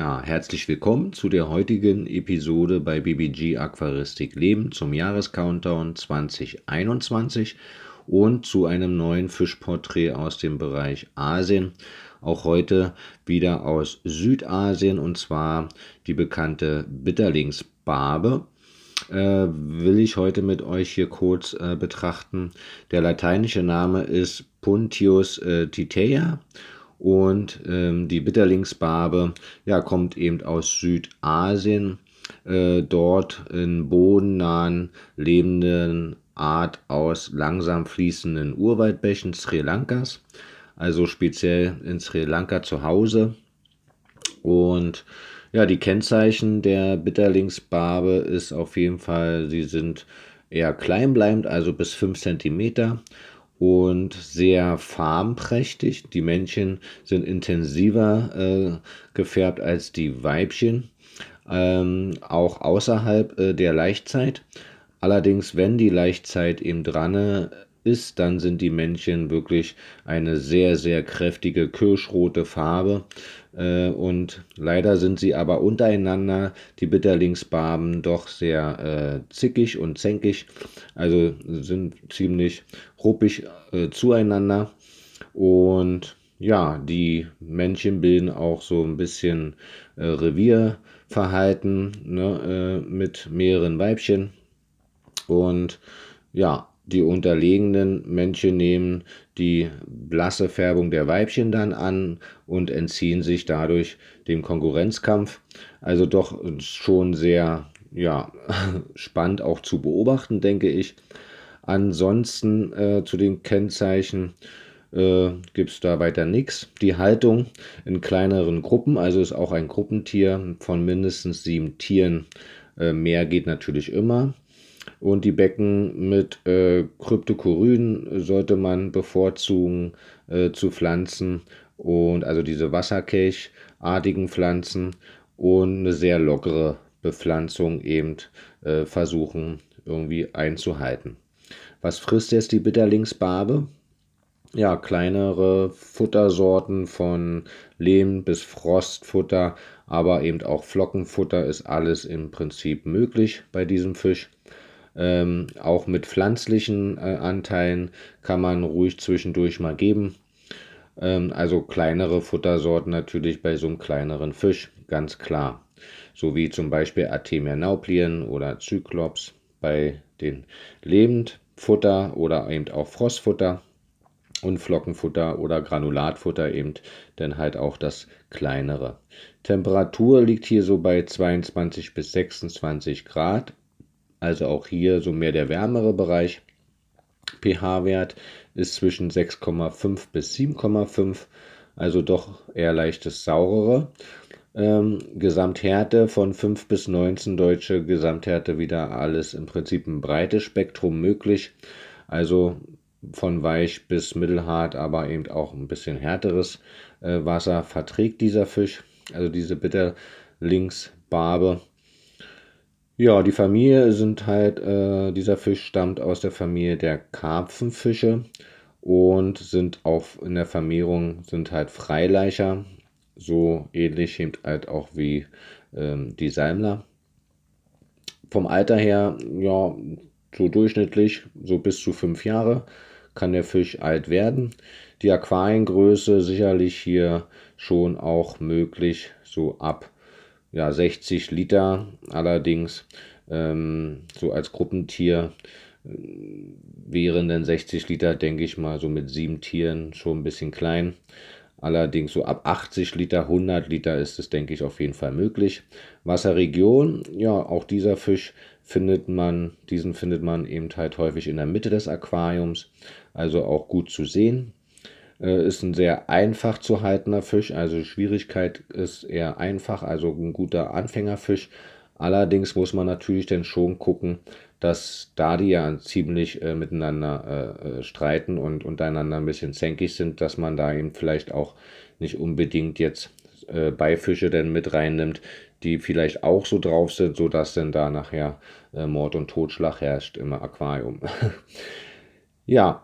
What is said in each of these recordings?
Ja, herzlich willkommen zu der heutigen Episode bei BBG Aquaristik Leben zum Jahrescountdown 2021 und zu einem neuen Fischporträt aus dem Bereich Asien. Auch heute wieder aus Südasien und zwar die bekannte Bitterlingsbarbe. Äh, will ich heute mit euch hier kurz äh, betrachten. Der lateinische Name ist Puntius äh, titea und ähm, die Bitterlingsbarbe ja, kommt eben aus Südasien, äh, dort in bodennahen lebenden Art aus langsam fließenden Urwaldbächen Sri Lankas, also speziell in Sri Lanka zu Hause. Und ja, die Kennzeichen der Bitterlingsbarbe ist auf jeden Fall, sie sind eher kleinbleibend, also bis 5 cm und sehr farbenprächtig. Die Männchen sind intensiver äh, gefärbt als die Weibchen, ähm, auch außerhalb äh, der Laichzeit. Allerdings, wenn die Laichzeit eben dran ist, dann sind die Männchen wirklich eine sehr, sehr kräftige kirschrote Farbe äh, und leider sind sie aber untereinander, die Bitterlingsbarben, doch sehr äh, zickig und zänkig, also sind ziemlich ruppig äh, zueinander. Und ja, die Männchen bilden auch so ein bisschen äh, Revierverhalten ne, äh, mit mehreren Weibchen. Und ja, die unterlegenen Männchen nehmen die blasse Färbung der Weibchen dann an und entziehen sich dadurch dem Konkurrenzkampf. Also doch schon sehr ja, spannend auch zu beobachten, denke ich. Ansonsten äh, zu den Kennzeichen äh, gibt es da weiter nichts. Die Haltung in kleineren Gruppen, also ist auch ein Gruppentier von mindestens sieben Tieren. Äh, mehr geht natürlich immer. Und die Becken mit äh, Kryptokoryden sollte man bevorzugen äh, zu pflanzen. Und also diese Wasserkelchartigen Pflanzen und eine sehr lockere Bepflanzung eben äh, versuchen irgendwie einzuhalten. Was frisst jetzt die Bitterlingsbarbe? Ja, kleinere Futtersorten von Lehm bis Frostfutter, aber eben auch Flockenfutter ist alles im Prinzip möglich bei diesem Fisch. Ähm, auch mit pflanzlichen äh, Anteilen kann man ruhig zwischendurch mal geben. Ähm, also kleinere Futtersorten natürlich bei so einem kleineren Fisch, ganz klar. So wie zum Beispiel Artemia nauplien oder Zyklops bei den Lebendfutter oder eben auch Frostfutter und Flockenfutter oder Granulatfutter eben dann halt auch das kleinere. Temperatur liegt hier so bei 22 bis 26 Grad also auch hier so mehr der wärmere Bereich. pH-Wert ist zwischen 6,5 bis 7,5, also doch eher leichtes saurere. Ähm, Gesamthärte von 5 bis 19 deutsche Gesamthärte wieder alles im Prinzip ein breites Spektrum möglich. Also von weich bis mittelhart, aber eben auch ein bisschen härteres äh, Wasser verträgt dieser Fisch, also diese Bitterlingsbarbe. Ja, die Familie sind halt, äh, dieser Fisch stammt aus der Familie der Karpfenfische und sind auch in der Vermehrung sind halt Freileicher, so ähnlich eben halt auch wie ähm, die Salmler. Vom Alter her, ja, so durchschnittlich, so bis zu fünf Jahre kann der Fisch alt werden. Die Aquariengröße sicherlich hier schon auch möglich, so ab ja, 60 Liter allerdings ähm, so als Gruppentier äh, wären dann 60 Liter, denke ich mal, so mit sieben Tieren schon ein bisschen klein. Allerdings so ab 80 Liter, 100 Liter ist es, denke ich, auf jeden Fall möglich. Wasserregion, ja, auch dieser Fisch findet man, diesen findet man eben halt häufig in der Mitte des Aquariums, also auch gut zu sehen. Äh, ist ein sehr einfach zu haltender Fisch, also Schwierigkeit ist eher einfach, also ein guter Anfängerfisch. Allerdings muss man natürlich dann schon gucken, dass da die ja ziemlich äh, miteinander äh, äh, streiten und untereinander ein bisschen zänkig sind, dass man da eben vielleicht auch nicht unbedingt jetzt äh, Beifische dann mit reinnimmt, die vielleicht auch so drauf sind, sodass dann da nachher äh, Mord und Totschlag herrscht im Aquarium. ja,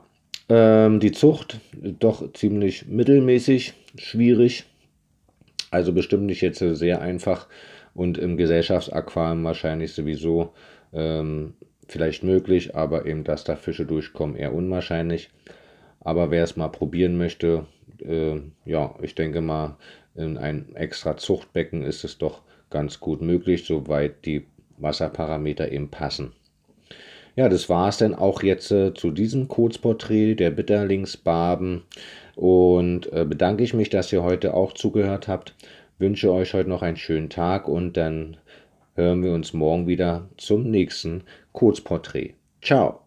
ähm, die Zucht doch ziemlich mittelmäßig, schwierig. Also bestimmt nicht jetzt sehr einfach und im Gesellschaftsaquarium wahrscheinlich sowieso ähm, vielleicht möglich, aber eben, dass da Fische durchkommen, eher unwahrscheinlich. Aber wer es mal probieren möchte, äh, ja, ich denke mal, in ein extra Zuchtbecken ist es doch ganz gut möglich, soweit die Wasserparameter eben passen. Ja, das war es dann auch jetzt äh, zu diesem Kurzporträt der Bitterlingsbarben und äh, bedanke ich mich, dass ihr heute auch zugehört habt. Wünsche euch heute noch einen schönen Tag und dann hören wir uns morgen wieder zum nächsten Kurzporträt. Ciao!